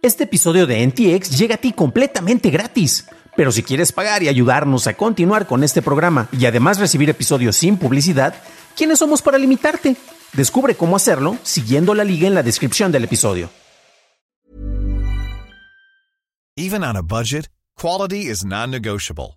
Este episodio de NTX llega a ti completamente gratis. Pero si quieres pagar y ayudarnos a continuar con este programa y además recibir episodios sin publicidad, ¿quiénes somos para limitarte? Descubre cómo hacerlo siguiendo la liga en la descripción del episodio. Even on a budget, quality is non-negotiable.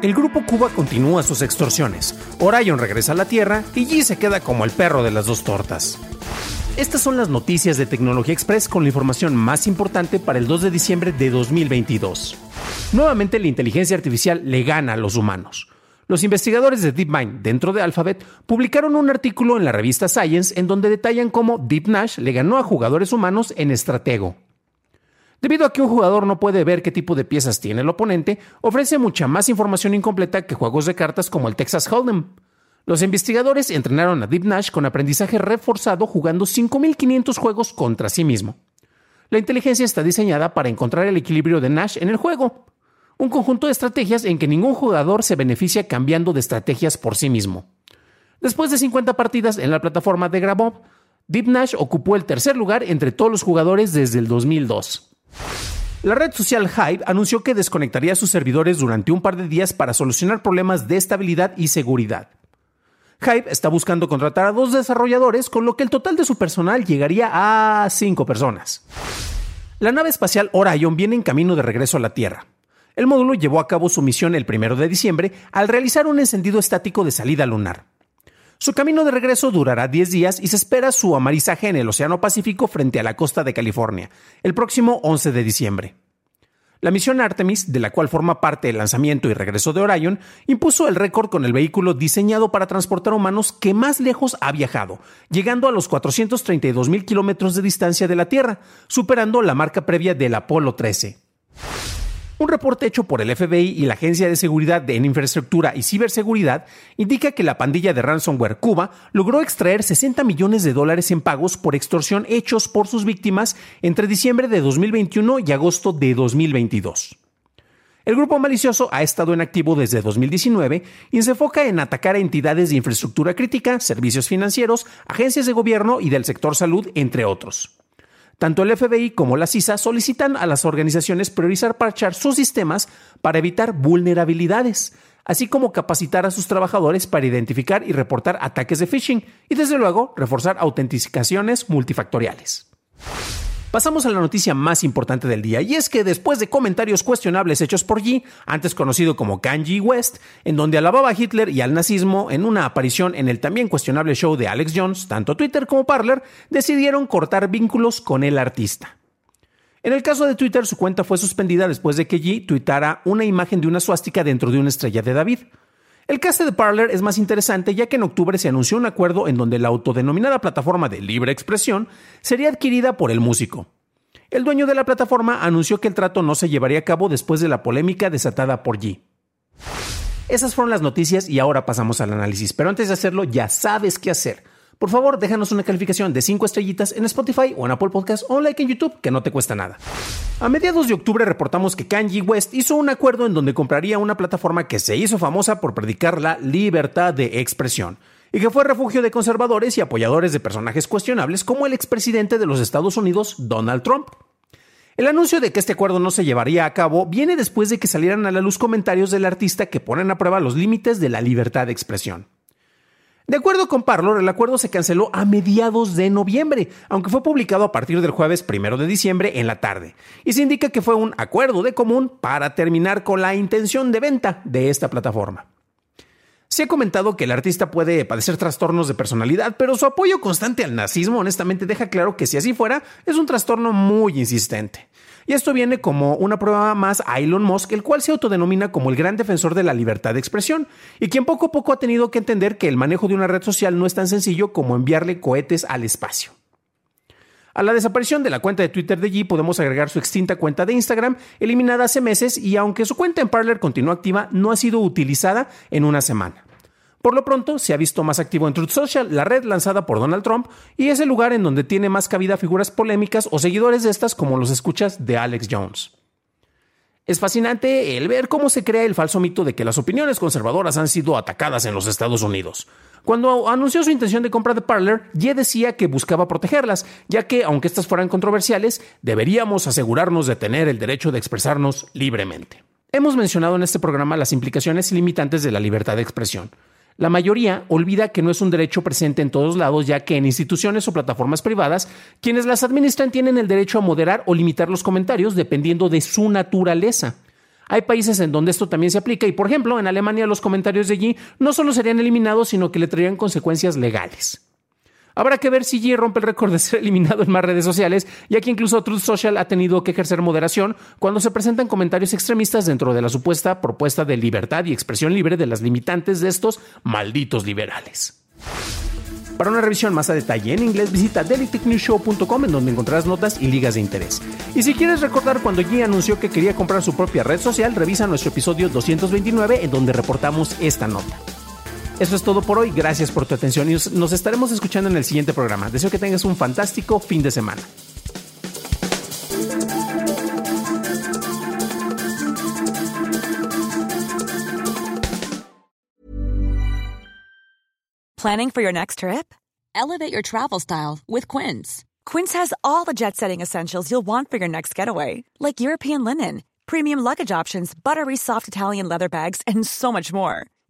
El grupo Cuba continúa sus extorsiones. Orion regresa a la Tierra y G se queda como el perro de las dos tortas. Estas son las noticias de Tecnología Express con la información más importante para el 2 de diciembre de 2022. Nuevamente la inteligencia artificial le gana a los humanos. Los investigadores de DeepMind dentro de Alphabet publicaron un artículo en la revista Science en donde detallan cómo Deep Nash le ganó a jugadores humanos en estratego. Debido a que un jugador no puede ver qué tipo de piezas tiene el oponente, ofrece mucha más información incompleta que juegos de cartas como el Texas Hold'em. Los investigadores entrenaron a Deep Nash con aprendizaje reforzado jugando 5.500 juegos contra sí mismo. La inteligencia está diseñada para encontrar el equilibrio de Nash en el juego, un conjunto de estrategias en que ningún jugador se beneficia cambiando de estrategias por sí mismo. Después de 50 partidas en la plataforma de Grabov, Deep Nash ocupó el tercer lugar entre todos los jugadores desde el 2002. La red social Hype anunció que desconectaría sus servidores durante un par de días para solucionar problemas de estabilidad y seguridad. Hype está buscando contratar a dos desarrolladores, con lo que el total de su personal llegaría a cinco personas. La nave espacial Orion viene en camino de regreso a la Tierra. El módulo llevó a cabo su misión el 1 de diciembre al realizar un encendido estático de salida lunar. Su camino de regreso durará 10 días y se espera su amarizaje en el Océano Pacífico frente a la costa de California, el próximo 11 de diciembre. La misión Artemis, de la cual forma parte el lanzamiento y regreso de Orion, impuso el récord con el vehículo diseñado para transportar humanos que más lejos ha viajado, llegando a los 432 mil kilómetros de distancia de la Tierra, superando la marca previa del Apolo 13. Un reporte hecho por el FBI y la Agencia de Seguridad en Infraestructura y Ciberseguridad indica que la pandilla de ransomware Cuba logró extraer 60 millones de dólares en pagos por extorsión hechos por sus víctimas entre diciembre de 2021 y agosto de 2022. El grupo malicioso ha estado en activo desde 2019 y se enfoca en atacar a entidades de infraestructura crítica, servicios financieros, agencias de gobierno y del sector salud, entre otros. Tanto el FBI como la CISA solicitan a las organizaciones priorizar parchar sus sistemas para evitar vulnerabilidades, así como capacitar a sus trabajadores para identificar y reportar ataques de phishing y desde luego reforzar autenticaciones multifactoriales. Pasamos a la noticia más importante del día, y es que después de comentarios cuestionables hechos por G, antes conocido como Kanye West, en donde alababa a Hitler y al nazismo en una aparición en el también cuestionable show de Alex Jones, tanto Twitter como Parler decidieron cortar vínculos con el artista. En el caso de Twitter, su cuenta fue suspendida después de que G tuitara una imagen de una suástica dentro de una estrella de David. El caso de Parler es más interesante ya que en octubre se anunció un acuerdo en donde la autodenominada plataforma de libre expresión sería adquirida por el músico. El dueño de la plataforma anunció que el trato no se llevaría a cabo después de la polémica desatada por G. Esas fueron las noticias y ahora pasamos al análisis, pero antes de hacerlo ya sabes qué hacer por favor, déjanos una calificación de 5 estrellitas en Spotify o en Apple Podcast o un like en YouTube, que no te cuesta nada. A mediados de octubre reportamos que Kanye West hizo un acuerdo en donde compraría una plataforma que se hizo famosa por predicar la libertad de expresión y que fue refugio de conservadores y apoyadores de personajes cuestionables como el expresidente de los Estados Unidos, Donald Trump. El anuncio de que este acuerdo no se llevaría a cabo viene después de que salieran a la luz comentarios del artista que ponen a prueba los límites de la libertad de expresión. De acuerdo con Parlor, el acuerdo se canceló a mediados de noviembre, aunque fue publicado a partir del jueves primero de diciembre en la tarde, y se indica que fue un acuerdo de común para terminar con la intención de venta de esta plataforma. Se ha comentado que el artista puede padecer trastornos de personalidad, pero su apoyo constante al nazismo honestamente deja claro que si así fuera, es un trastorno muy insistente. Y esto viene como una prueba más a Elon Musk, el cual se autodenomina como el gran defensor de la libertad de expresión, y quien poco a poco ha tenido que entender que el manejo de una red social no es tan sencillo como enviarle cohetes al espacio. A la desaparición de la cuenta de Twitter de Yi podemos agregar su extinta cuenta de Instagram, eliminada hace meses, y aunque su cuenta en Parler continúa activa, no ha sido utilizada en una semana. Por lo pronto, se ha visto más activo en Truth Social, la red lanzada por Donald Trump, y es el lugar en donde tiene más cabida figuras polémicas o seguidores de estas como los escuchas de Alex Jones. Es fascinante el ver cómo se crea el falso mito de que las opiniones conservadoras han sido atacadas en los Estados Unidos. Cuando anunció su intención de compra de Parler, Ye decía que buscaba protegerlas, ya que, aunque estas fueran controversiales, deberíamos asegurarnos de tener el derecho de expresarnos libremente. Hemos mencionado en este programa las implicaciones limitantes de la libertad de expresión. La mayoría olvida que no es un derecho presente en todos lados, ya que en instituciones o plataformas privadas, quienes las administran tienen el derecho a moderar o limitar los comentarios dependiendo de su naturaleza. Hay países en donde esto también se aplica y, por ejemplo, en Alemania los comentarios de allí no solo serían eliminados, sino que le traerían consecuencias legales. Habrá que ver si G rompe el récord de ser eliminado en más redes sociales, ya que incluso Truth Social ha tenido que ejercer moderación cuando se presentan comentarios extremistas dentro de la supuesta propuesta de libertad y expresión libre de las limitantes de estos malditos liberales. Para una revisión más a detalle en inglés, visita dailytechnewshow.com en donde encontrarás notas y ligas de interés. Y si quieres recordar cuando G anunció que quería comprar su propia red social, revisa nuestro episodio 229 en donde reportamos esta nota. Eso es todo por hoy, gracias por tu atención y nos estaremos escuchando en el siguiente programa. Deseo que tengas un fantástico fin de semana. Planning for your next trip? Elevate your travel style with Quince. Quince has all the jet setting essentials you'll want for your next getaway, like European linen, premium luggage options, buttery soft Italian leather bags, and so much more.